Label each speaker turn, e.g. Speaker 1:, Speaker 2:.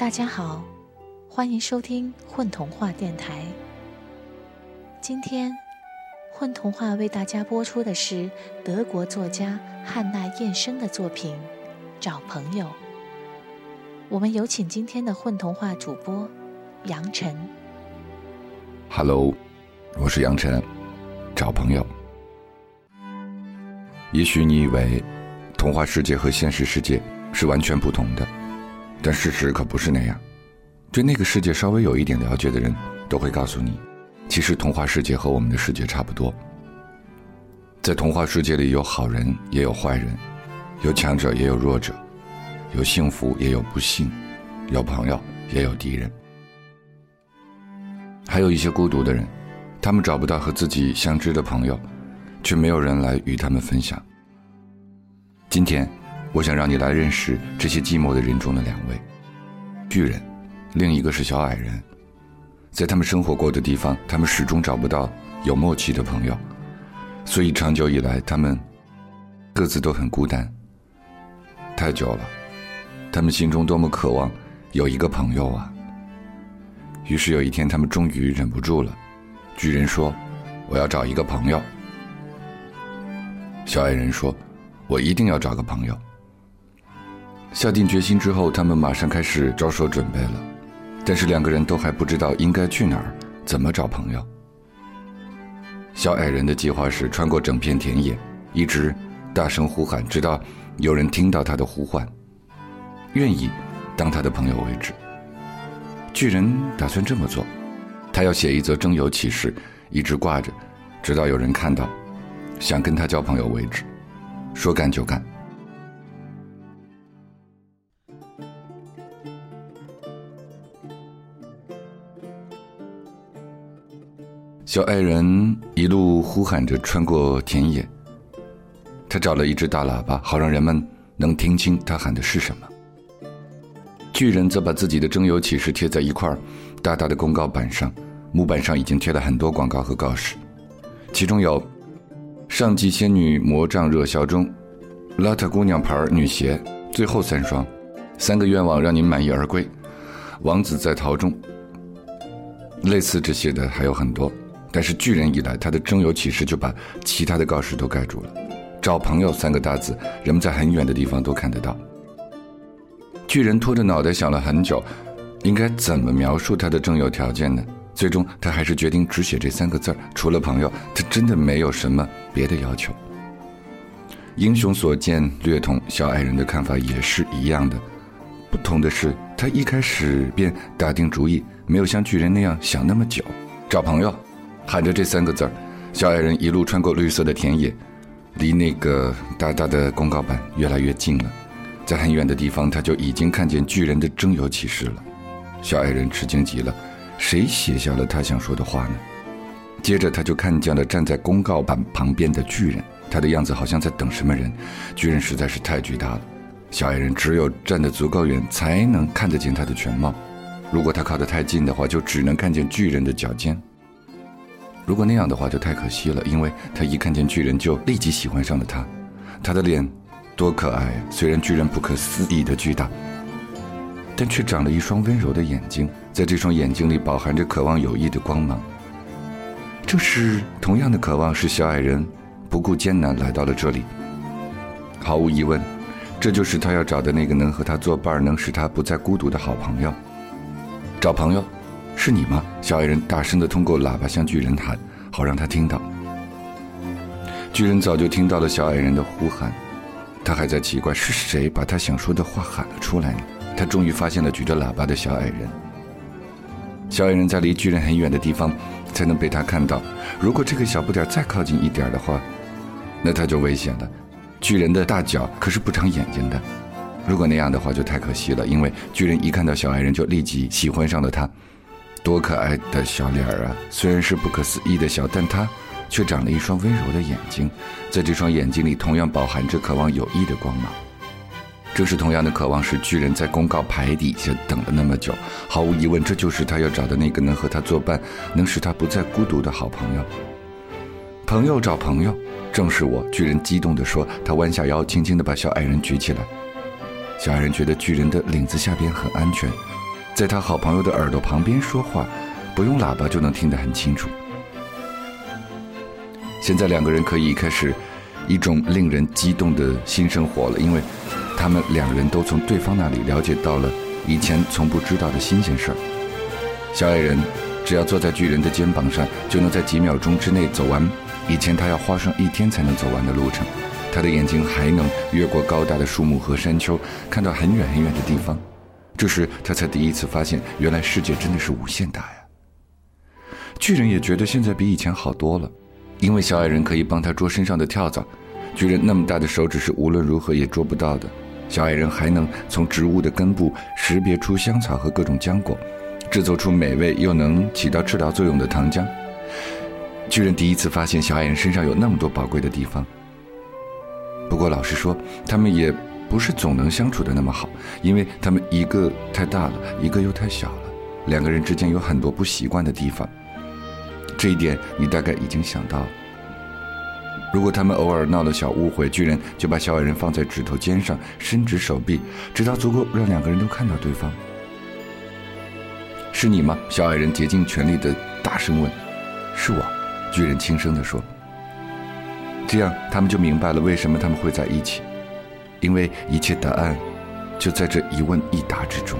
Speaker 1: 大家好，欢迎收听混童话电台。今天，混童话为大家播出的是德国作家汉娜·燕生的作品《找朋友》。我们有请今天的混童话主播杨晨。
Speaker 2: Hello，我是杨晨。找朋友。也许你以为，童话世界和现实世界是完全不同的。但事实可不是那样，对那个世界稍微有一点了解的人，都会告诉你，其实童话世界和我们的世界差不多。在童话世界里，有好人也有坏人，有强者也有弱者，有幸福也有不幸，有朋友也有敌人，还有一些孤独的人，他们找不到和自己相知的朋友，却没有人来与他们分享。今天。我想让你来认识这些寂寞的人中的两位巨人，另一个是小矮人。在他们生活过的地方，他们始终找不到有默契的朋友，所以长久以来，他们各自都很孤单。太久了，他们心中多么渴望有一个朋友啊！于是有一天，他们终于忍不住了。巨人说：“我要找一个朋友。”小矮人说：“我一定要找个朋友。”下定决心之后，他们马上开始着手准备了。但是两个人都还不知道应该去哪儿，怎么找朋友。小矮人的计划是穿过整片田野，一直大声呼喊，直到有人听到他的呼唤，愿意当他的朋友为止。巨人打算这么做，他要写一则征友启事，一直挂着，直到有人看到，想跟他交朋友为止。说干就干。小矮人一路呼喊着穿过田野，他找了一只大喇叭，好让人们能听清他喊的是什么。巨人则把自己的征友启事贴在一块大大的公告板上，木板上已经贴了很多广告和告示，其中有“上级仙女魔杖热销中”，“邋遢姑娘牌女鞋最后三双”，“三个愿望让您满意而归”，“王子在逃中”，类似这些的还有很多。但是巨人一来，他的征友启事就把其他的告示都盖住了。找朋友三个大字，人们在很远的地方都看得到。巨人拖着脑袋想了很久，应该怎么描述他的征友条件呢？最终，他还是决定只写这三个字儿除了朋友，他真的没有什么别的要求。英雄所见略同，小矮人的看法也是一样的。不同的是，他一开始便打定主意，没有像巨人那样想那么久，找朋友。喊着这三个字儿，小矮人一路穿过绿色的田野，离那个大大的公告板越来越近了。在很远的地方，他就已经看见巨人的征友启事了。小矮人吃惊极了，谁写下了他想说的话呢？接着，他就看见了站在公告板旁边的巨人，他的样子好像在等什么人。巨人实在是太巨大了，小矮人只有站得足够远，才能看得见他的全貌。如果他靠得太近的话，就只能看见巨人的脚尖。如果那样的话就太可惜了，因为他一看见巨人就立即喜欢上了他。他的脸多可爱啊！虽然巨人不可思议的巨大，但却长了一双温柔的眼睛，在这双眼睛里饱含着渴望友谊的光芒。正是同样的渴望，使小矮人不顾艰难来到了这里。毫无疑问，这就是他要找的那个能和他作伴、能使他不再孤独的好朋友。找朋友。是你吗？小矮人大声地通过喇叭向巨人喊，好让他听到。巨人早就听到了小矮人的呼喊，他还在奇怪是谁把他想说的话喊了出来呢。他终于发现了举着喇叭的小矮人。小矮人在离巨人很远的地方才能被他看到。如果这个小不点再靠近一点的话，那他就危险了。巨人的大脚可是不长眼睛的，如果那样的话就太可惜了。因为巨人一看到小矮人就立即喜欢上了他。多可爱的小脸儿啊！虽然是不可思议的小，但它却长了一双温柔的眼睛，在这双眼睛里同样饱含着渴望友谊的光芒。正是同样的渴望，使巨人在公告牌底下等了那么久。毫无疑问，这就是他要找的那个能和他作伴、能使他不再孤独的好朋友。朋友找朋友，正是我！巨人激动地说。他弯下腰，轻轻地把小矮人举起来。小矮人觉得巨人的领子下边很安全。在他好朋友的耳朵旁边说话，不用喇叭就能听得很清楚。现在两个人可以开始一种令人激动的新生活了，因为他们两人都从对方那里了解到了以前从不知道的新鲜事儿。小矮人只要坐在巨人的肩膀上，就能在几秒钟之内走完以前他要花上一天才能走完的路程。他的眼睛还能越过高大的树木和山丘，看到很远很远的地方。这时他才第一次发现，原来世界真的是无限大呀！巨人也觉得现在比以前好多了，因为小矮人可以帮他捉身上的跳蚤。巨人那么大的手指是无论如何也捉不到的，小矮人还能从植物的根部识别出香草和各种浆果，制作出美味又能起到治疗作用的糖浆。巨人第一次发现小矮人身上有那么多宝贵的地方。不过老实说，他们也不是总能相处的那么好，因为他们一个太大了，一个又太小了，两个人之间有很多不习惯的地方。这一点你大概已经想到了。如果他们偶尔闹了小误会，巨人就把小矮人放在指头尖上，伸直手臂，直到足够让两个人都看到对方。是你吗？小矮人竭尽全力的大声问。是我，巨人轻声地说。这样，他们就明白了为什么他们会在一起，因为一切答案就在这一问一答之中。